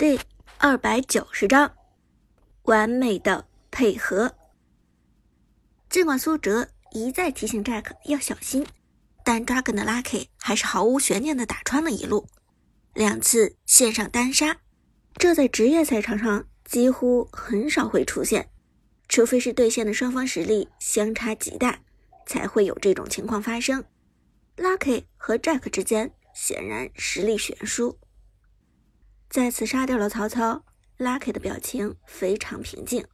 第二百九十章，完美的配合。尽管苏哲一再提醒 Jack 要小心，但 Dragon 的 Lucky 还是毫无悬念的打穿了一路，两次线上单杀，这在职业赛场上几乎很少会出现，除非是对线的双方实力相差极大，才会有这种情况发生。Lucky 和 Jack 之间显然实力悬殊。再次杀掉了曹操，Lucky 的表情非常平静。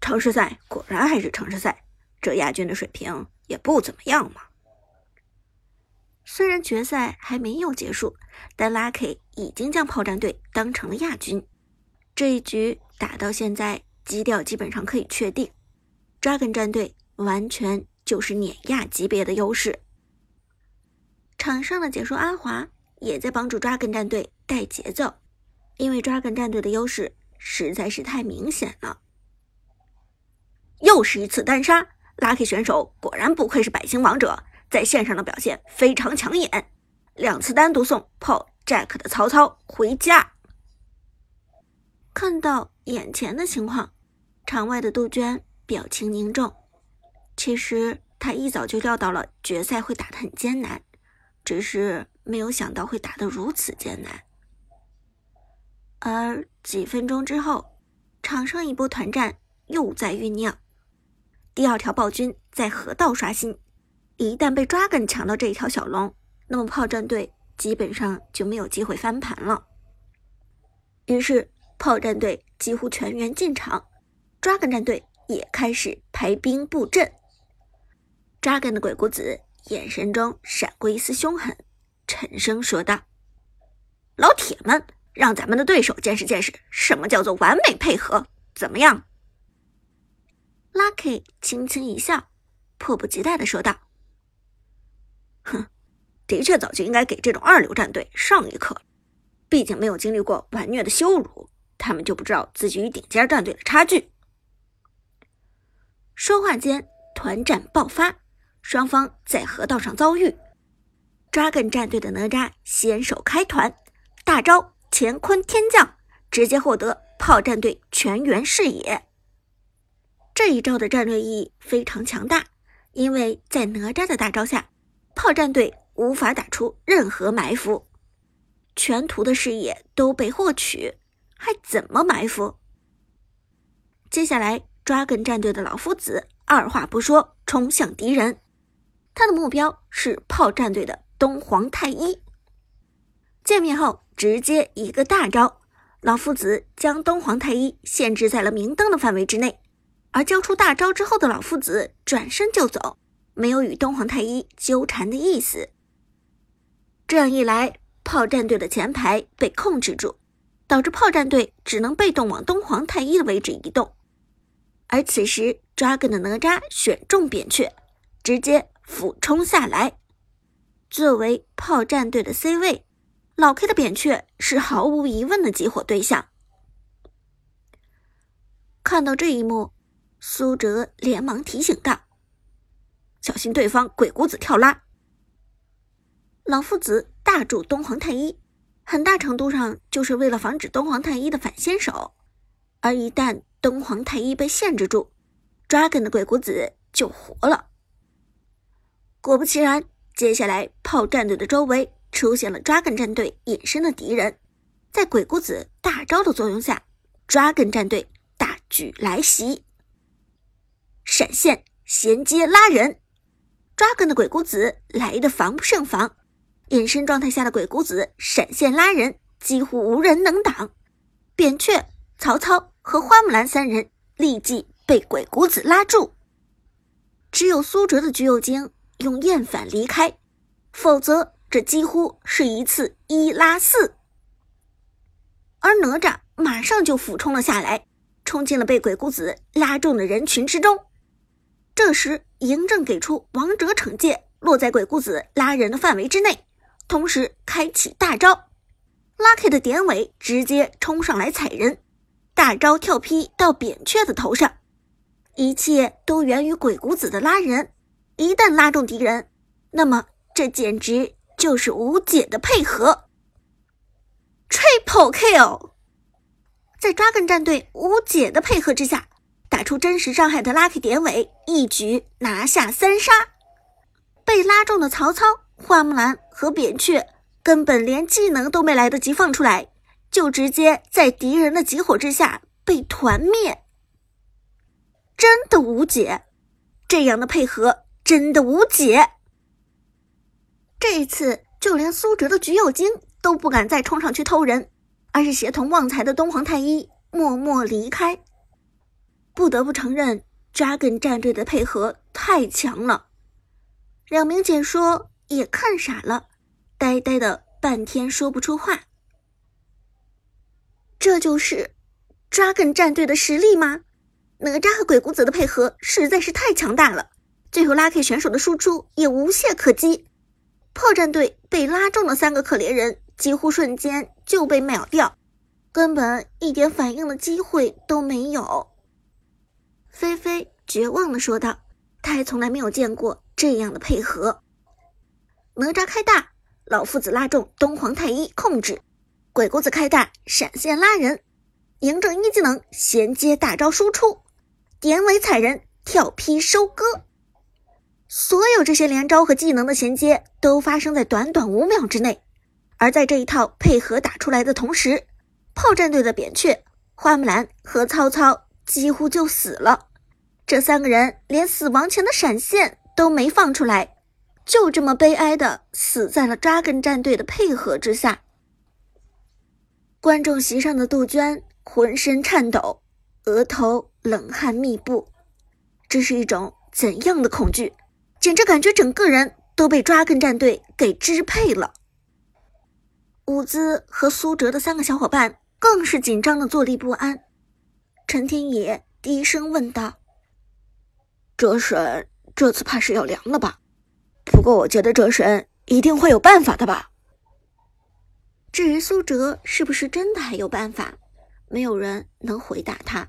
城市赛果然还是城市赛，这亚军的水平也不怎么样嘛。虽然决赛还没有结束，但 Lucky 已经将炮战队当成了亚军。这一局打到现在，基调基本上可以确定，Dragon 战队完全就是碾压级别的优势。场上的解说阿华。也在帮助 Dragon 战队带节奏，因为 Dragon 战队的优势实在是太明显了。又是一次单杀，Lucky 选手果然不愧是百星王者，在线上的表现非常抢眼。两次单独送炮 Jack 的曹操回家。看到眼前的情况，场外的杜鹃表情凝重。其实他一早就料到了决赛会打得很艰难，只是。没有想到会打得如此艰难，而几分钟之后，场上一波团战又在酝酿。第二条暴君在河道刷新，一旦被 Dragon 抢到这一条小龙，那么炮战队基本上就没有机会翻盘了。于是，炮战队几乎全员进场，Dragon 战队也开始排兵布阵。Dragon 的鬼谷子眼神中闪过一丝凶狠。沉声说道：“老铁们，让咱们的对手见识见识什么叫做完美配合，怎么样？”Lucky 轻轻一笑，迫不及待的说道：“哼，的确早就应该给这种二流战队上一课，毕竟没有经历过完虐的羞辱，他们就不知道自己与顶尖战队的差距。”说话间，团战爆发，双方在河道上遭遇。Dragon 战队的哪吒先手开团，大招乾坤天降，直接获得炮战队全员视野。这一招的战略意义非常强大，因为在哪吒的大招下，炮战队无法打出任何埋伏，全图的视野都被获取，还怎么埋伏？接下来，Dragon 战队的老夫子二话不说冲向敌人，他的目标是炮战队的。东皇太一见面后，直接一个大招，老夫子将东皇太一限制在了明灯的范围之内。而交出大招之后的老夫子转身就走，没有与东皇太一纠缠的意思。这样一来，炮战队的前排被控制住，导致炮战队只能被动往东皇太一的位置移动。而此时，Dragon 的哪吒选中扁鹊，直接俯冲下来。作为炮战队的 C 位，老 K 的扁鹊是毫无疑问的集火对象。看到这一幕，苏哲连忙提醒道：“小心对方鬼谷子跳拉。”老夫子大助东皇太一，很大程度上就是为了防止东皇太一的反先手。而一旦东皇太一被限制住，Dragon 的鬼谷子就活了。果不其然。接下来，炮战队的周围出现了 Dragon 战队隐身的敌人，在鬼谷子大招的作用下，Dragon 战队大举来袭，闪现衔接拉人，Dragon 的鬼谷子来的防不胜防，隐身状态下的鬼谷子闪现拉人几乎无人能挡，扁鹊、曹操和花木兰三人立即被鬼谷子拉住，只有苏哲的橘右京。用厌反离开，否则这几乎是一次一拉四。而哪吒马上就俯冲了下来，冲进了被鬼谷子拉中的人群之中。这时嬴政给出王者惩戒，落在鬼谷子拉人的范围之内，同时开启大招，Lucky 的典韦直接冲上来踩人，大招跳劈到扁鹊的头上，一切都源于鬼谷子的拉人。一旦拉中敌人，那么这简直就是无解的配合。，Triple Kill！在 Dragon 战队无解的配合之下，打出真实伤害的 Lucky 典韦一举拿下三杀。被拉中的曹操、花木兰和扁鹊根本连技能都没来得及放出来，就直接在敌人的集火之下被团灭。真的无解，这样的配合真的无解。这一次，就连苏哲的橘右京都不敢再冲上去偷人，而是协同旺财的东皇太一默默离开。不得不承认，Dragon 战队的配合太强了。两名解说也看傻了，呆呆的半天说不出话。这就是 Dragon 战队的实力吗？哪吒和鬼谷子的配合实在是太强大了，最后 Lucky 选手的输出也无懈可击。炮战队被拉中的三个可怜人，几乎瞬间就被秒掉，根本一点反应的机会都没有。菲菲绝望的说道：“他还从来没有见过这样的配合。哪吒开大，老夫子拉中东皇太一控制；鬼谷子开大，闪现拉人，嬴政一技能衔接大招输出。”典韦踩人，跳劈收割，所有这些连招和技能的衔接都发生在短短五秒之内。而在这一套配合打出来的同时，炮战队的扁鹊、花木兰和曹操几乎就死了。这三个人连死亡前的闪现都没放出来，就这么悲哀的死在了扎根战队的配合之下。观众席上的杜鹃浑身颤抖，额头。冷汗密布，这是一种怎样的恐惧？简直感觉整个人都被抓根战队给支配了。伍兹和苏哲的三个小伙伴更是紧张的坐立不安。陈天野低声问道：“哲神，这次怕是要凉了吧？不过我觉得哲神一定会有办法的吧？”至于苏哲是不是真的还有办法，没有人能回答他。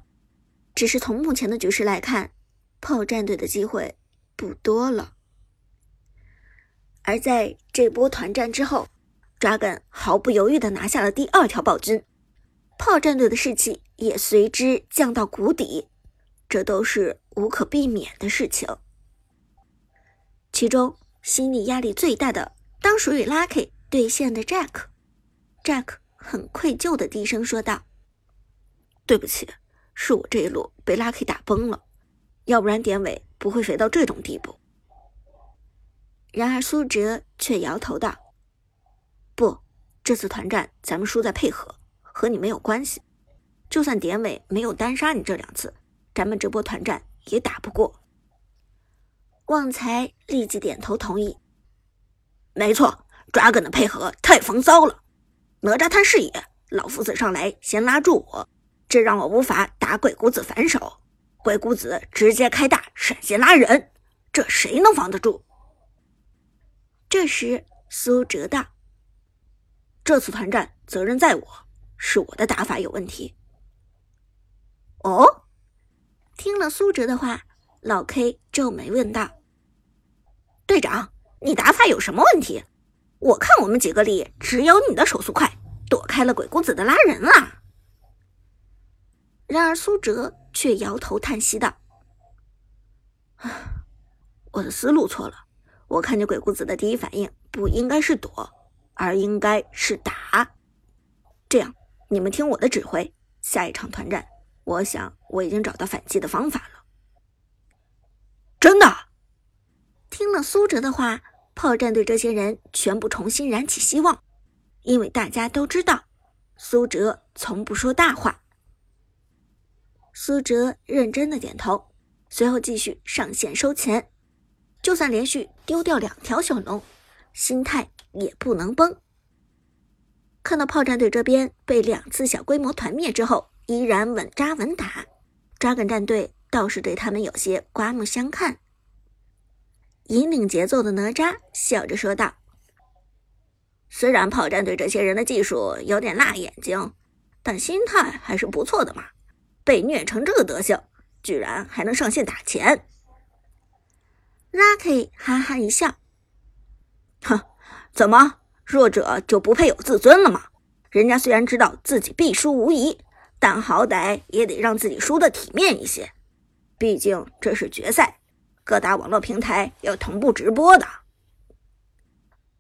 只是从目前的局势来看，炮战队的机会不多了。而在这波团战之后，Dragon 毫不犹豫地拿下了第二条暴君，炮战队的士气也随之降到谷底，这都是无可避免的事情。其中心理压力最大的，当属于 Lucky 对线的 Jack。Jack 很愧疚地低声说道：“对不起。”是我这一路被 Lucky 打崩了，要不然典韦不会肥到这种地步。然而苏哲却摇头道：“不，这次团战咱们输在配合，和你没有关系。就算典韦没有单杀你这两次，咱们这波团战也打不过。”旺财立即点头同意：“没错，Dragon 的配合太风骚了。哪吒探视野，老夫子上来先拉住我。”这让我无法打鬼谷子反手，鬼谷子直接开大闪现拉人，这谁能防得住？这时苏哲道：“这次团战责任在我，是我的打法有问题。”哦，听了苏哲的话，老 K 皱眉问道：“队长，你打法有什么问题？我看我们几个里只有你的手速快，躲开了鬼谷子的拉人啊！”然而苏哲却摇头叹息道：“我的思路错了。我看见鬼谷子的第一反应不应该是躲，而应该是打。这样，你们听我的指挥。下一场团战，我想我已经找到反击的方法了。”真的？听了苏哲的话，炮战队这些人全部重新燃起希望，因为大家都知道，苏哲从不说大话。苏哲认真的点头，随后继续上线收钱。就算连续丢掉两条小龙，心态也不能崩。看到炮战队这边被两次小规模团灭之后，依然稳扎稳打，抓梗战队倒是对他们有些刮目相看。引领节奏的哪吒笑着说道：“虽然炮战队这些人的技术有点辣眼睛，但心态还是不错的嘛。”被虐成这个德行，居然还能上线打钱？Lucky 哈哈一笑，哼，怎么弱者就不配有自尊了吗？人家虽然知道自己必输无疑，但好歹也得让自己输的体面一些。毕竟这是决赛，各大网络平台要同步直播的。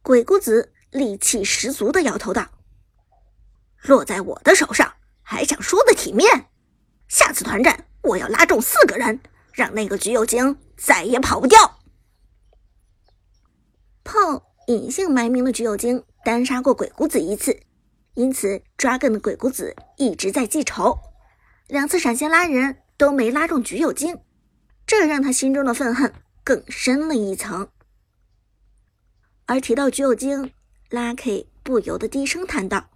鬼谷子戾气十足的摇头道：“落在我的手上，还想输的体面？下次团战我要拉中四个人，让那个橘右京再也跑不掉。”炮隐姓埋名的橘右京单杀过鬼谷子一次，因此 Dragon 的鬼谷子一直在记仇，两次闪现拉人。都没拉中橘右京，这让他心中的愤恨更深了一层。而提到橘右京，Lucky 不由得低声叹道：“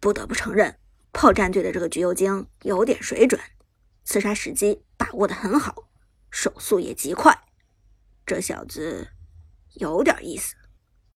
不得不承认，炮战队的这个橘右京有点水准，刺杀时机把握的很好，手速也极快，这小子有点意思。”